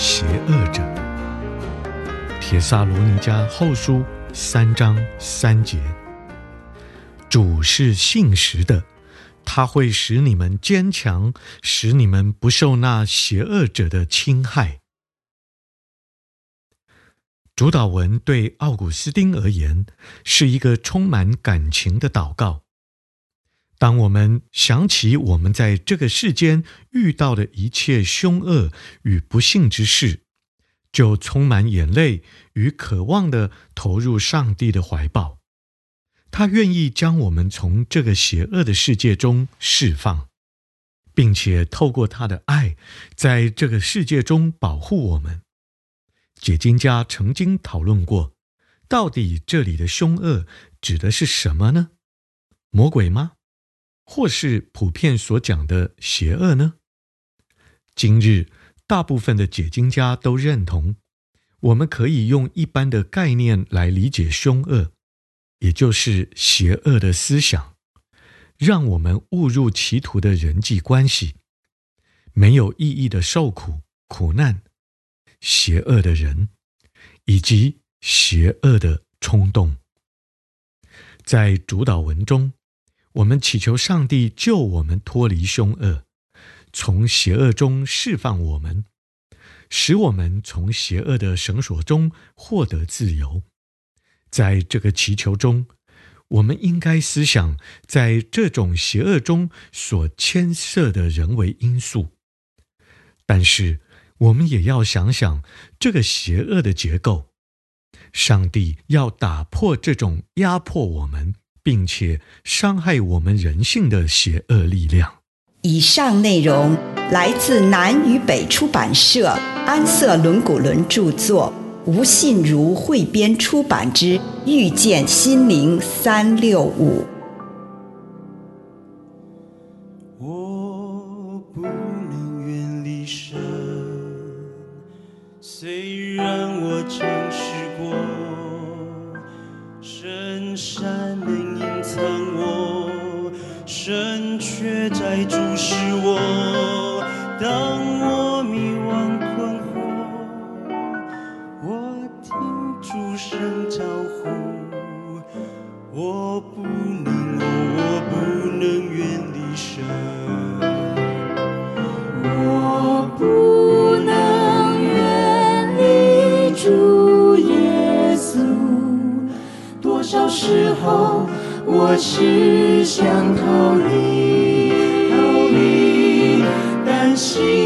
邪恶者。帖撒罗尼迦后书三章三节。主是信实的，他会使你们坚强，使你们不受那邪恶者的侵害。主祷文对奥古斯丁而言是一个充满感情的祷告。当我们想起我们在这个世间遇到的一切凶恶与不幸之事，就充满眼泪与渴望地投入上帝的怀抱。他愿意将我们从这个邪恶的世界中释放，并且透过他的爱，在这个世界中保护我们。解经家曾经讨论过，到底这里的凶恶指的是什么呢？魔鬼吗？或是普遍所讲的邪恶呢？今日大部分的解经家都认同，我们可以用一般的概念来理解凶恶。也就是邪恶的思想，让我们误入歧途的人际关系，没有意义的受苦、苦难，邪恶的人，以及邪恶的冲动。在主导文中，我们祈求上帝救我们脱离凶恶，从邪恶中释放我们，使我们从邪恶的绳索中获得自由。在这个祈求中，我们应该思想在这种邪恶中所牵涉的人为因素，但是我们也要想想这个邪恶的结构。上帝要打破这种压迫我们并且伤害我们人性的邪恶力量。以上内容来自南与北出版社安瑟伦古伦著作。吴信如汇编出版之《遇见心灵三六五》。我只想逃离，逃离，但心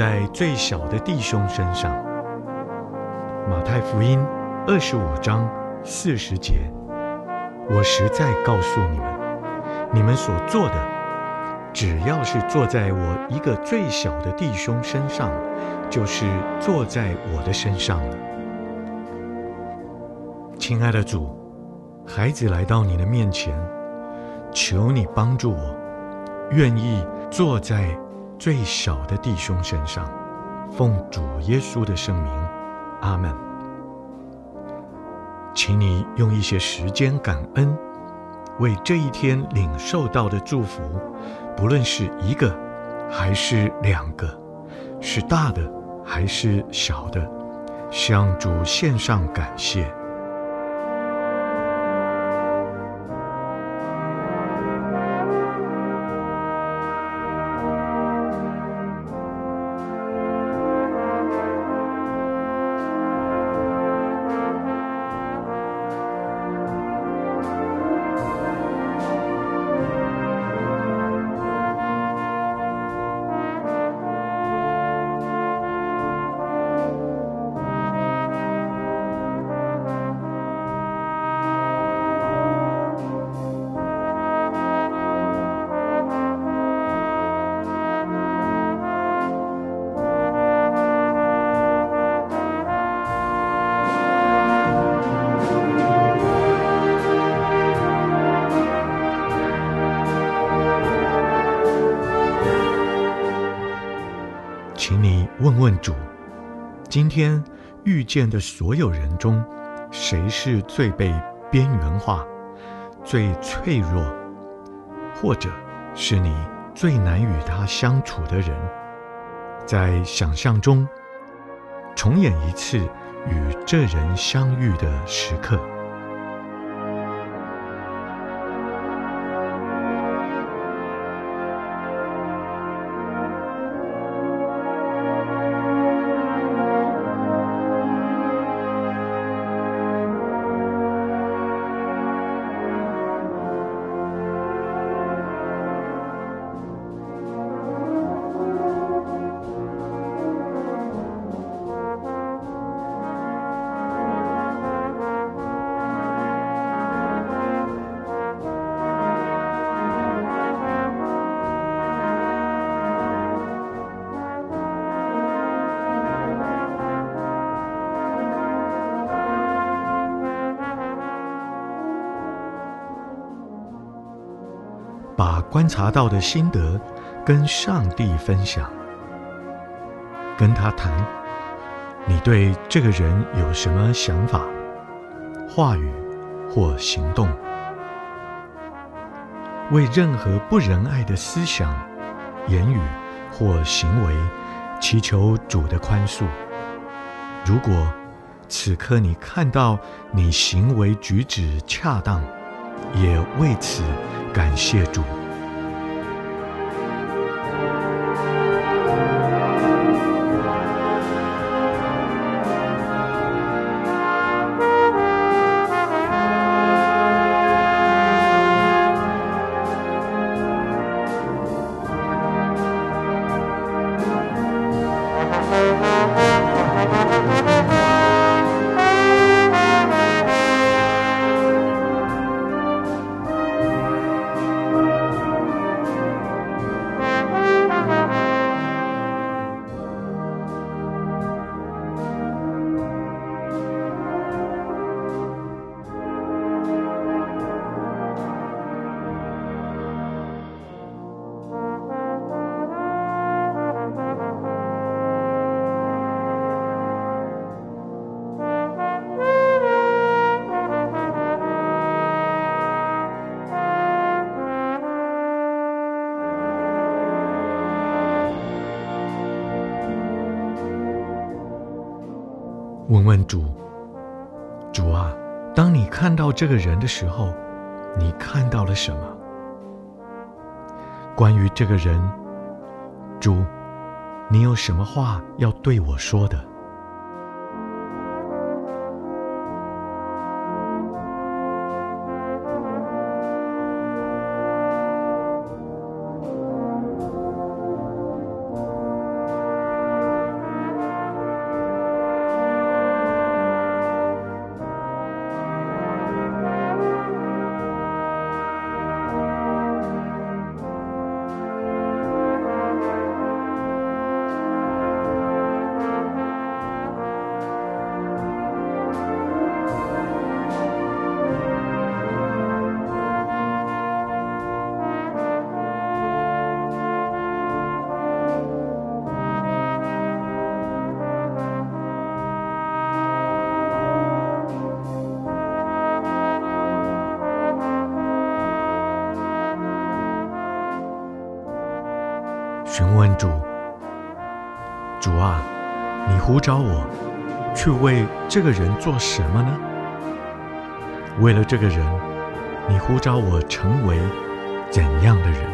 在最小的弟兄身上。马太福音二十五章四十节，我实在告诉你们，你们所做的，只要是坐在我一个最小的弟兄身上，就是坐在我的身上了。亲爱的主，孩子来到你的面前，求你帮助我，愿意坐在。最小的弟兄身上，奉主耶稣的圣名，阿门。请你用一些时间感恩，为这一天领受到的祝福，不论是一个还是两个，是大的还是小的，向主献上感谢。今天遇见的所有人中，谁是最被边缘化、最脆弱，或者是你最难与他相处的人？在想象中，重演一次与这人相遇的时刻。把观察到的心得跟上帝分享，跟他谈，你对这个人有什么想法、话语或行动？为任何不仁爱的思想、言语或行为，祈求主的宽恕。如果此刻你看到你行为举止恰当，也为此。感谢主。问主：主啊，当你看到这个人的时候，你看到了什么？关于这个人，主，你有什么话要对我说的？询问主：主啊，你呼召我去为这个人做什么呢？为了这个人，你呼召我成为怎样的人？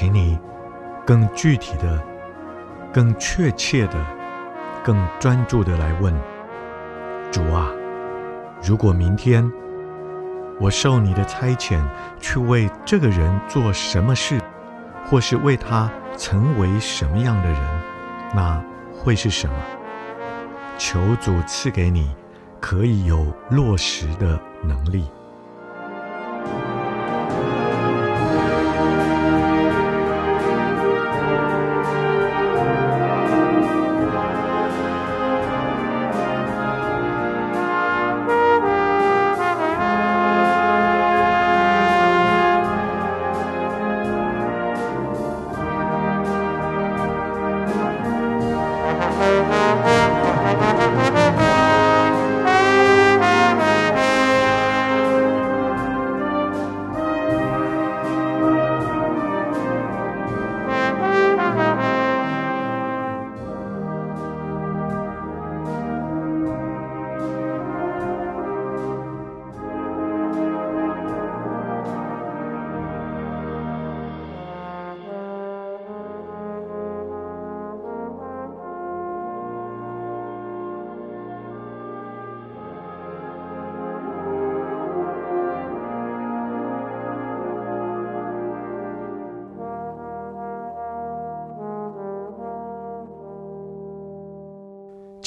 请你更具体的、更确切的、更专注的来问主啊，如果明天我受你的差遣去为这个人做什么事，或是为他成为什么样的人，那会是什么？求主赐给你可以有落实的能力。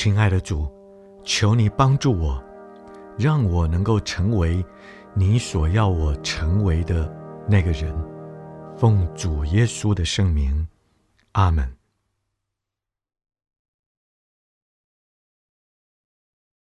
亲爱的主，求你帮助我，让我能够成为你所要我成为的那个人。奉主耶稣的圣名，阿门。